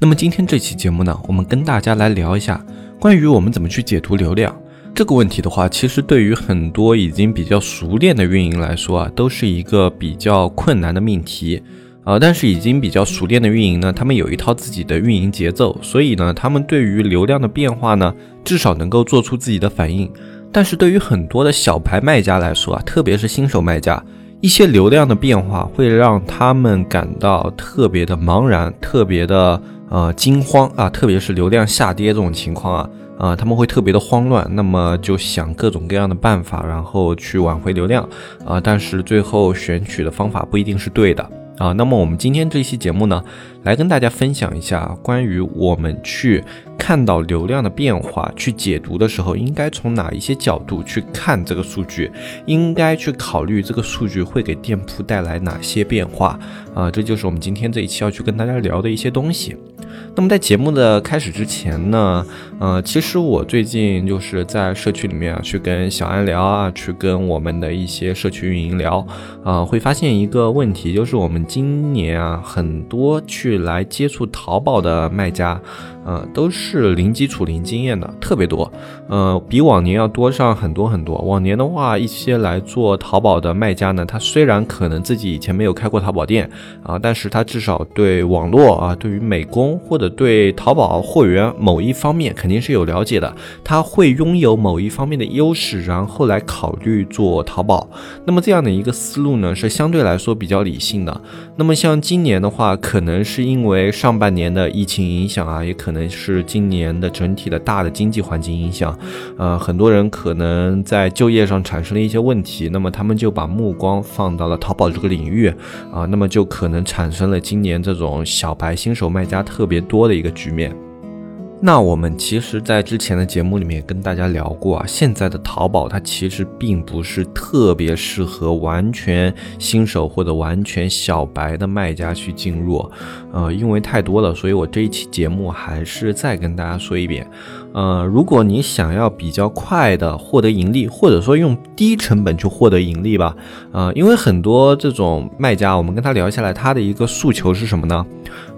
那么今天这期节目呢，我们跟大家来聊一下关于我们怎么去解读流量这个问题的话，其实对于很多已经比较熟练的运营来说啊，都是一个比较困难的命题啊。但是已经比较熟练的运营呢，他们有一套自己的运营节奏，所以呢，他们对于流量的变化呢，至少能够做出自己的反应。但是对于很多的小牌卖家来说啊，特别是新手卖家。一些流量的变化会让他们感到特别的茫然，特别的呃惊慌啊，特别是流量下跌这种情况啊，啊他们会特别的慌乱，那么就想各种各样的办法，然后去挽回流量啊，但是最后选取的方法不一定是对的。啊，那么我们今天这期节目呢，来跟大家分享一下关于我们去看到流量的变化，去解读的时候，应该从哪一些角度去看这个数据，应该去考虑这个数据会给店铺带来哪些变化啊，这就是我们今天这一期要去跟大家聊的一些东西。那么在节目的开始之前呢，呃，其实我最近就是在社区里面啊，去跟小安聊啊，去跟我们的一些社区运营聊，啊，会发现一个问题，就是我们今年啊，很多去来接触淘宝的卖家。呃，都是是零基础、零经验的，特别多。呃，比往年要多上很多很多。往年的话，一些来做淘宝的卖家呢，他虽然可能自己以前没有开过淘宝店啊，但是他至少对网络啊，对于美工或者对淘宝货源某一方面肯定是有了解的。他会拥有某一方面的优势，然后来考虑做淘宝。那么这样的一个思路呢，是相对来说比较理性的。那么像今年的话，可能是因为上半年的疫情影响啊，也可能。是今年的整体的大的经济环境影响，呃，很多人可能在就业上产生了一些问题，那么他们就把目光放到了淘宝这个领域，啊，那么就可能产生了今年这种小白新手卖家特别多的一个局面。那我们其实，在之前的节目里面跟大家聊过啊，现在的淘宝它其实并不是特别适合完全新手或者完全小白的卖家去进入，呃，因为太多了，所以我这一期节目还是再跟大家说一遍，呃，如果你想要比较快的获得盈利，或者说用低成本去获得盈利吧，呃，因为很多这种卖家，我们跟他聊下来，他的一个诉求是什么呢？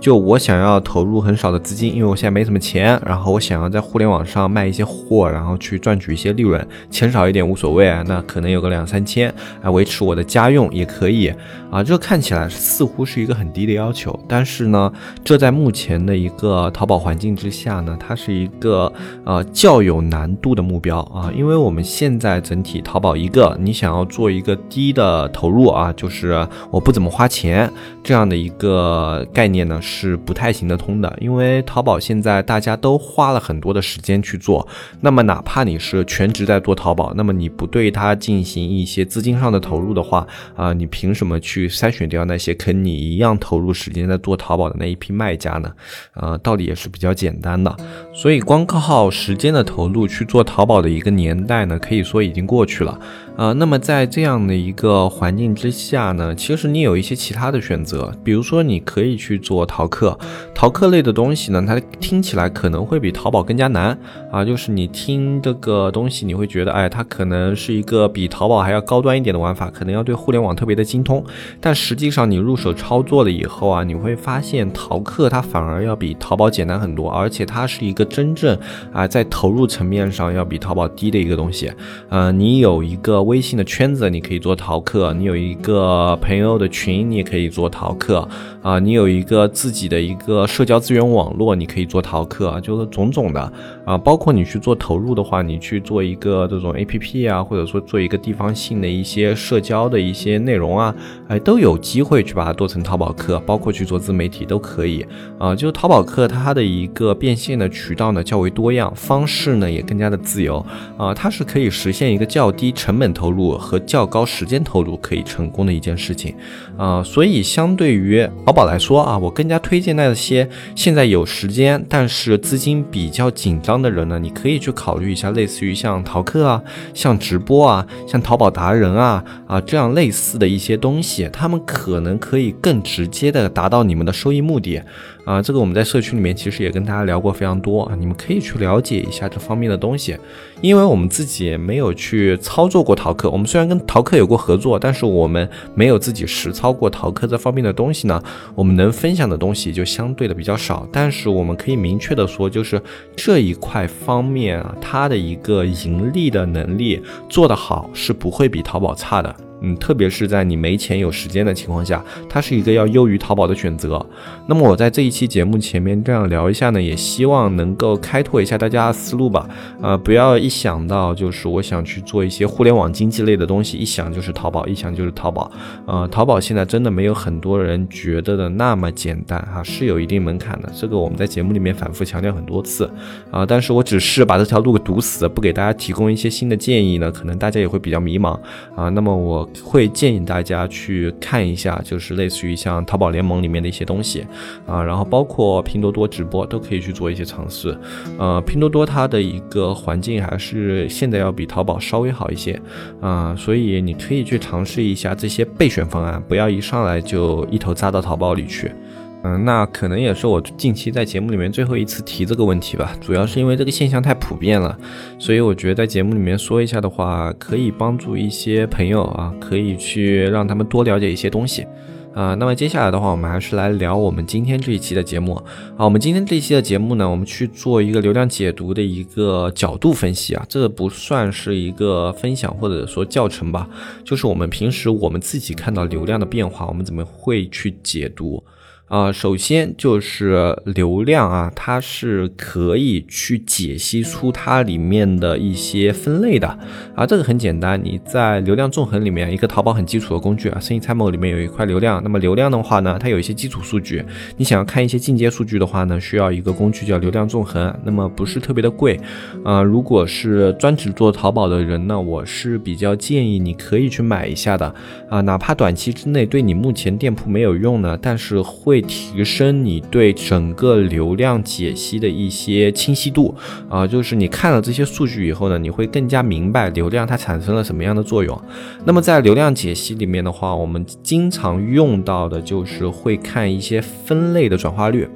就我想要投入很少的资金，因为我现在没什么钱，然后我想要在互联网上卖一些货，然后去赚取一些利润，钱少一点无所谓啊，那可能有个两三千来维持我的家用也可以啊。这看起来似乎是一个很低的要求，但是呢，这在目前的一个淘宝环境之下呢，它是一个呃较有难度的目标啊，因为我们现在整体淘宝一个你想要做一个低的投入啊，就是我不怎么花钱这样的一个概念呢。是不太行得通的，因为淘宝现在大家都花了很多的时间去做，那么哪怕你是全职在做淘宝，那么你不对它进行一些资金上的投入的话，啊，你凭什么去筛选掉那些跟你一样投入时间在做淘宝的那一批卖家呢？呃，道理也是比较简单的，所以光靠时间的投入去做淘宝的一个年代呢，可以说已经过去了。呃，那么在这样的一个环境之下呢，其实你有一些其他的选择，比如说你可以去做淘客，淘客类的东西呢，它听起来可可能会比淘宝更加难啊，就是你听这个东西，你会觉得，哎，它可能是一个比淘宝还要高端一点的玩法，可能要对互联网特别的精通，但实际上你入手操作了以后啊，你会发现淘客它反而要比淘宝简单很多，而且它是一个真正啊在投入层面上要比淘宝低的一个东西，呃，你有一个。微信的圈子你可以做淘客，你有一个朋友的群你也可以做淘客啊，你有一个自己的一个社交资源网络你可以做淘客，就是种种的啊，包括你去做投入的话，你去做一个这种 A P P 啊，或者说做一个地方性的一些社交的一些内容啊，哎，都有机会去把它做成淘宝客，包括去做自媒体都可以啊。就淘宝客它的一个变现的渠道呢较为多样，方式呢也更加的自由啊，它是可以实现一个较低成本。投入和较高时间投入可以成功的一件事情，啊，所以相对于淘宝来说啊，我更加推荐那些现在有时间但是资金比较紧张的人呢，你可以去考虑一下，类似于像淘客啊、像直播啊、像淘宝达人啊啊这样类似的一些东西，他们可能可以更直接的达到你们的收益目的。啊，这个我们在社区里面其实也跟大家聊过非常多啊，你们可以去了解一下这方面的东西，因为我们自己没有去操作过淘客，我们虽然跟淘客有过合作，但是我们没有自己实操过淘客这方面的东西呢，我们能分享的东西就相对的比较少，但是我们可以明确的说，就是这一块方面啊，它的一个盈利的能力做得好是不会比淘宝差的。嗯，特别是在你没钱有时间的情况下，它是一个要优于淘宝的选择。那么我在这一期节目前面这样聊一下呢，也希望能够开拓一下大家的思路吧。呃，不要一想到就是我想去做一些互联网经济类的东西，一想就是淘宝，一想就是淘宝。呃，淘宝现在真的没有很多人觉得的那么简单哈，是有一定门槛的。这个我们在节目里面反复强调很多次啊，但是我只是把这条路给堵死，不给大家提供一些新的建议呢，可能大家也会比较迷茫啊。那么我。会建议大家去看一下，就是类似于像淘宝联盟里面的一些东西啊，然后包括拼多多直播都可以去做一些尝试。呃，拼多多它的一个环境还是现在要比淘宝稍微好一些啊，所以你可以去尝试一下这些备选方案，不要一上来就一头扎到淘宝里去。嗯，那可能也是我近期在节目里面最后一次提这个问题吧，主要是因为这个现象太普遍了，所以我觉得在节目里面说一下的话，可以帮助一些朋友啊，可以去让他们多了解一些东西啊。那么接下来的话，我们还是来聊我们今天这一期的节目啊。我们今天这一期的节目呢，我们去做一个流量解读的一个角度分析啊，这个不算是一个分享或者说教程吧，就是我们平时我们自己看到流量的变化，我们怎么会去解读。啊，首先就是流量啊，它是可以去解析出它里面的一些分类的。啊，这个很简单，你在流量纵横里面，一个淘宝很基础的工具啊，生意参谋里面有一块流量，那么流量的话呢，它有一些基础数据，你想要看一些进阶数据的话呢，需要一个工具叫流量纵横，那么不是特别的贵。啊，如果是专职做淘宝的人呢，我是比较建议你可以去买一下的。啊，哪怕短期之内对你目前店铺没有用呢，但是会。提升你对整个流量解析的一些清晰度啊，就是你看了这些数据以后呢，你会更加明白流量它产生了什么样的作用。那么在流量解析里面的话，我们经常用到的就是会看一些分类的转化率，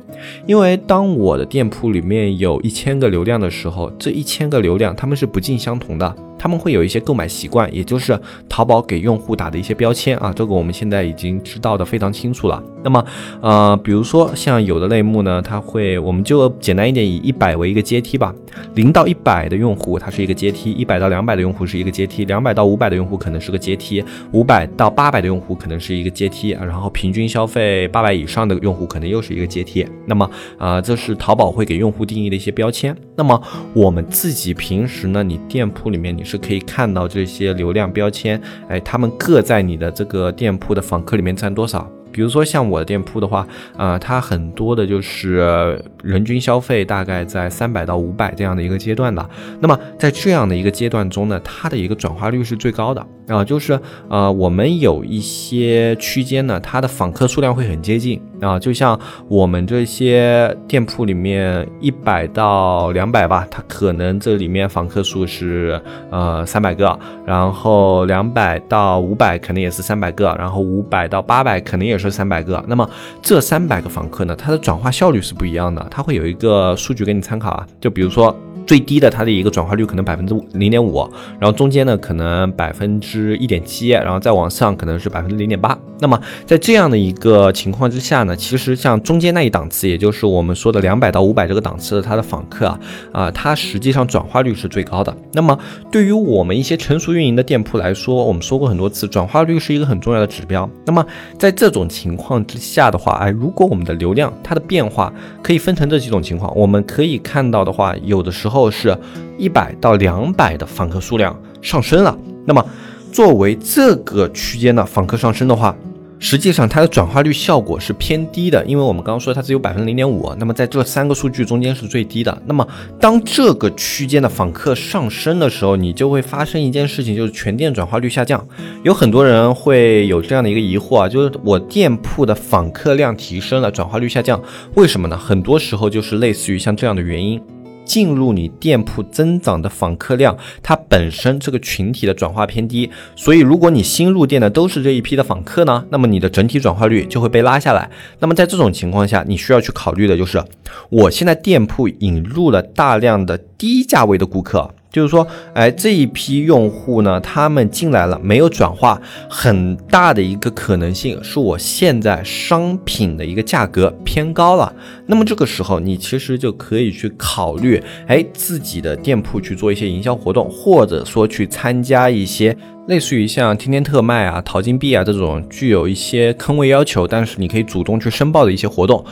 因为当我的店铺里面有一千个流量的时候，这一千个流量它们是不尽相同的。他们会有一些购买习惯，也就是淘宝给用户打的一些标签啊，这个我们现在已经知道的非常清楚了。那么，呃，比如说像有的类目呢，它会，我们就简单一点，以一百为一个阶梯吧，零到一百的用户它是一个阶梯，一百到两百的用户是一个阶梯，两百到五百的用户可能是个阶梯，五百到八百的用户可能是一个阶梯啊，然后平均消费八百以上的用户可能又是一个阶梯。那么，啊，这是淘宝会给用户定义的一些标签。那么我们自己平时呢，你店铺里面你。是可以看到这些流量标签，哎，他们各在你的这个店铺的访客里面占多少？比如说像我的店铺的话，呃，它很多的就是人均消费大概在三百到五百这样的一个阶段的。那么在这样的一个阶段中呢，它的一个转化率是最高的啊，就是呃，我们有一些区间呢，它的访客数量会很接近啊，就像我们这些店铺里面一百到两百吧，它可能这里面访客数是呃三百个，然后两百到五百可能也是三百个，然后五百到八百肯定也。是三百个，那么这三百个访客呢，它的转化效率是不一样的，它会有一个数据给你参考啊，就比如说。最低的它的一个转化率可能百分之零点五，然后中间呢可能百分之一点七，然后再往上可能是百分之零点八。那么在这样的一个情况之下呢，其实像中间那一档次，也就是我们说的两百到五百这个档次的它的访客啊，啊，它实际上转化率是最高的。那么对于我们一些成熟运营的店铺来说，我们说过很多次，转化率是一个很重要的指标。那么在这种情况之下的话，哎，如果我们的流量它的变化可以分成这几种情况，我们可以看到的话，有的时候。后是一百到两百的访客数量上升了，那么作为这个区间的访客上升的话，实际上它的转化率效果是偏低的，因为我们刚刚说它只有百分之零点五，那么在这三个数据中间是最低的。那么当这个区间的访客上升的时候，你就会发生一件事情，就是全店转化率下降。有很多人会有这样的一个疑惑啊，就是我店铺的访客量提升了，转化率下降，为什么呢？很多时候就是类似于像这样的原因。进入你店铺增长的访客量，它本身这个群体的转化偏低，所以如果你新入店的都是这一批的访客呢，那么你的整体转化率就会被拉下来。那么在这种情况下，你需要去考虑的就是，我现在店铺引入了大量的低价位的顾客。就是说，哎，这一批用户呢，他们进来了没有转化，很大的一个可能性是我现在商品的一个价格偏高了。那么这个时候，你其实就可以去考虑，哎，自己的店铺去做一些营销活动，或者说去参加一些类似于像天天特卖啊、淘金币啊这种具有一些坑位要求，但是你可以主动去申报的一些活动。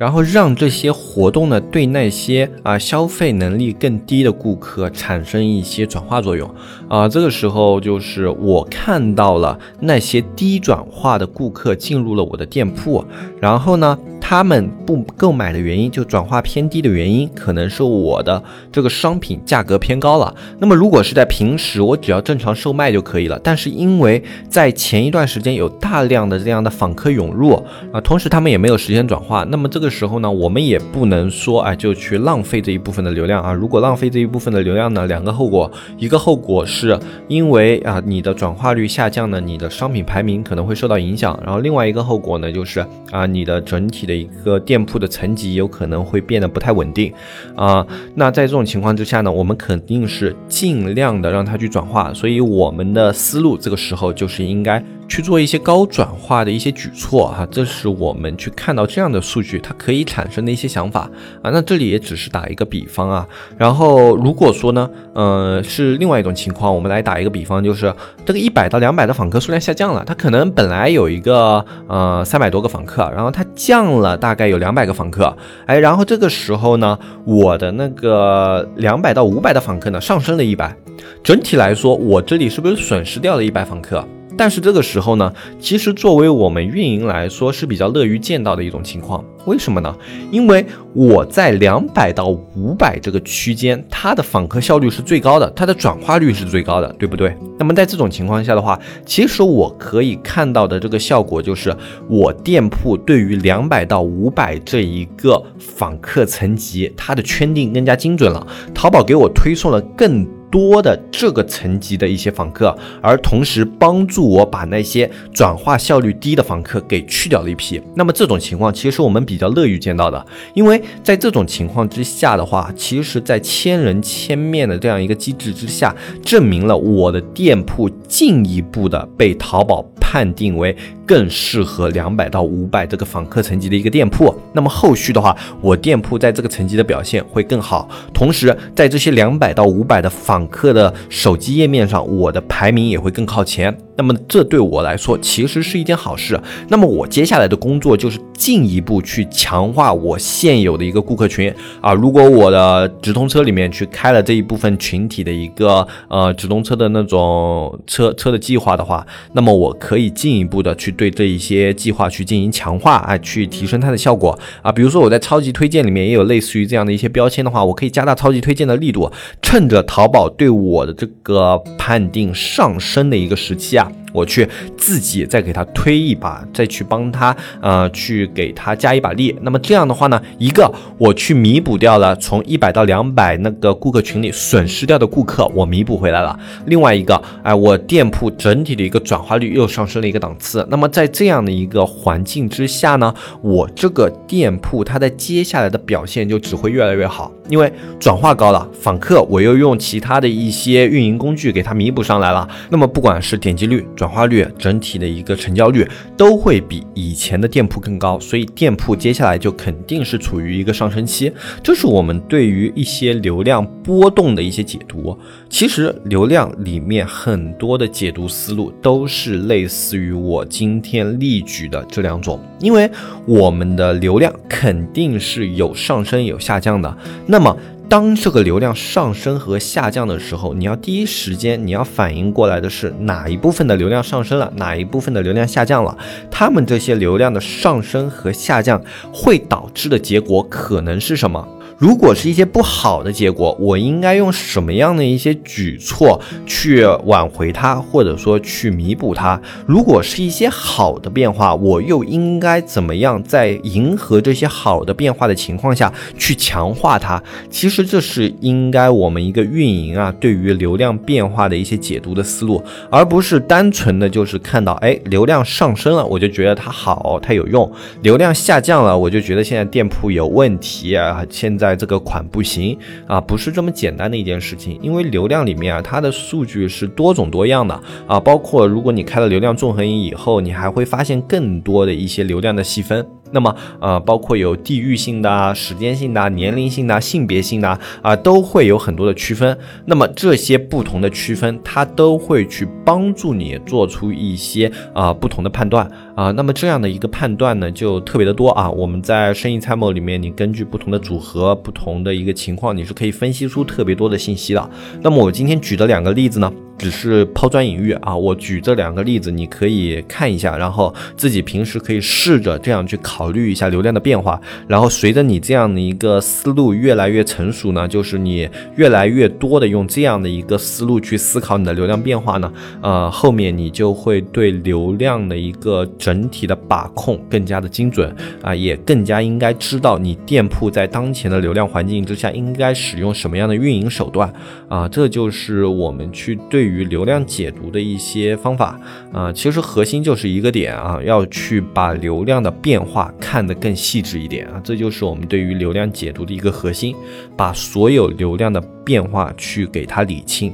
然后让这些活动呢，对那些啊消费能力更低的顾客产生一些转化作用啊，这个时候就是我看到了那些低转化的顾客进入了我的店铺，然后呢。他们不购买的原因，就转化偏低的原因，可能是我的这个商品价格偏高了。那么如果是在平时，我只要正常售卖就可以了。但是因为在前一段时间有大量的这样的访客涌入啊，同时他们也没有实现转化，那么这个时候呢，我们也不能说哎就去浪费这一部分的流量啊。如果浪费这一部分的流量呢，两个后果，一个后果是因为啊你的转化率下降呢，你的商品排名可能会受到影响。然后另外一个后果呢，就是啊你的整体的。一个店铺的层级有可能会变得不太稳定，啊，那在这种情况之下呢，我们肯定是尽量的让它去转化，所以我们的思路这个时候就是应该。去做一些高转化的一些举措哈，这是我们去看到这样的数据，它可以产生的一些想法啊。那这里也只是打一个比方啊。然后如果说呢，呃，是另外一种情况，我们来打一个比方，就是这个一百到两百的访客数量下降了，它可能本来有一个呃三百多个访客，然后它降了大概有两百个访客，哎，然后这个时候呢，我的那个两百到五百的访客呢上升了一百，整体来说，我这里是不是损失掉了一百访客？但是这个时候呢，其实作为我们运营来说是比较乐于见到的一种情况。为什么呢？因为我在两百到五百这个区间，它的访客效率是最高的，它的转化率是最高的，对不对？那么在这种情况下的话，其实我可以看到的这个效果就是，我店铺对于两百到五百这一个访客层级，它的圈定更加精准了。淘宝给我推送了更。多的这个层级的一些访客，而同时帮助我把那些转化效率低的访客给去掉了一批。那么这种情况其实我们比较乐于见到的，因为在这种情况之下的话，其实，在千人千面的这样一个机制之下，证明了我的店铺进一步的被淘宝判定为。更适合两百到五百这个访客层级的一个店铺，那么后续的话，我店铺在这个层级的表现会更好，同时在这些两百到五百的访网课的手机页面上，我的排名也会更靠前。那么这对我来说其实是一件好事。那么我接下来的工作就是进一步去强化我现有的一个顾客群啊。如果我的直通车里面去开了这一部分群体的一个呃直通车的那种车车的计划的话，那么我可以进一步的去对这一些计划去进行强化啊，去提升它的效果啊。比如说我在超级推荐里面也有类似于这样的一些标签的话，我可以加大超级推荐的力度，趁着淘宝对我的这个判定上升的一个时期啊。我去自己再给他推一把，再去帮他，呃，去给他加一把力。那么这样的话呢，一个我去弥补掉了从一百到两百那个顾客群里损失掉的顾客，我弥补回来了。另外一个，哎，我店铺整体的一个转化率又上升了一个档次。那么在这样的一个环境之下呢，我这个店铺它在接下来的表现就只会越来越好，因为转化高了，访客我又用其他的一些运营工具给它弥补上来了。那么不管是点击率，转化率整体的一个成交率都会比以前的店铺更高，所以店铺接下来就肯定是处于一个上升期。这是我们对于一些流量波动的一些解读。其实流量里面很多的解读思路都是类似于我今天例举的这两种，因为我们的流量肯定是有上升有下降的。那那么当这个流量上升和下降的时候，你要第一时间你要反应过来的是哪一部分的流量上升了，哪一部分的流量下降了。他们这些流量的上升和下降会导致的结果可能是什么？如果是一些不好的结果，我应该用什么样的一些举措去挽回它，或者说去弥补它？如果是一些好的变化，我又应该怎么样在迎合这些好的变化的情况下去强化它？其实这是应该我们一个运营啊，对于流量变化的一些解读的思路，而不是单纯的就是看到哎流量上升了，我就觉得它好，它有用；流量下降了，我就觉得现在店铺有问题啊，现在。这个款不行啊，不是这么简单的一件事情，因为流量里面啊，它的数据是多种多样的啊，包括如果你开了流量纵横营以后，你还会发现更多的一些流量的细分。那么，呃，包括有地域性的、时间性的、年龄性的、性别性的啊，都会有很多的区分。那么这些不同的区分，它都会去帮助你做出一些啊不同的判断啊。那么这样的一个判断呢，就特别的多啊。我们在生意参谋里面，你根据不同的组合、不同的一个情况，你是可以分析出特别多的信息的。那么我今天举的两个例子呢？只是抛砖引玉啊！我举这两个例子，你可以看一下，然后自己平时可以试着这样去考虑一下流量的变化。然后随着你这样的一个思路越来越成熟呢，就是你越来越多的用这样的一个思路去思考你的流量变化呢，呃，后面你就会对流量的一个整体的把控更加的精准啊，也更加应该知道你店铺在当前的流量环境之下应该使用什么样的运营手段啊，这就是我们去对。于流量解读的一些方法啊，其实核心就是一个点啊，要去把流量的变化看得更细致一点啊，这就是我们对于流量解读的一个核心，把所有流量的变化去给它理清。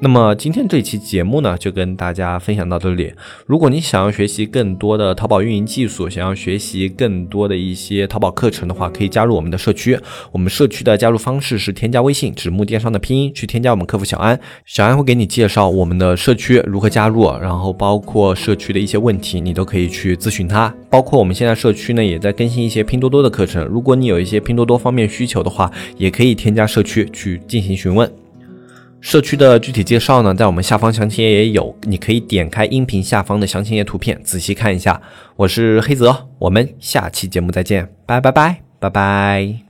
那么今天这期节目呢，就跟大家分享到这里。如果你想要学习更多的淘宝运营技术，想要学习更多的一些淘宝课程的话，可以加入我们的社区。我们社区的加入方式是添加微信“纸木电商”的拼音去添加我们客服小安，小安会给你介绍我们的社区如何加入，然后包括社区的一些问题，你都可以去咨询他。包括我们现在社区呢，也在更新一些拼多多的课程。如果你有一些拼多多方面需求的话，也可以添加社区去进行询问。社区的具体介绍呢，在我们下方详情页也有，你可以点开音频下方的详情页图片，仔细看一下。我是黑泽，我们下期节目再见，拜拜拜拜拜。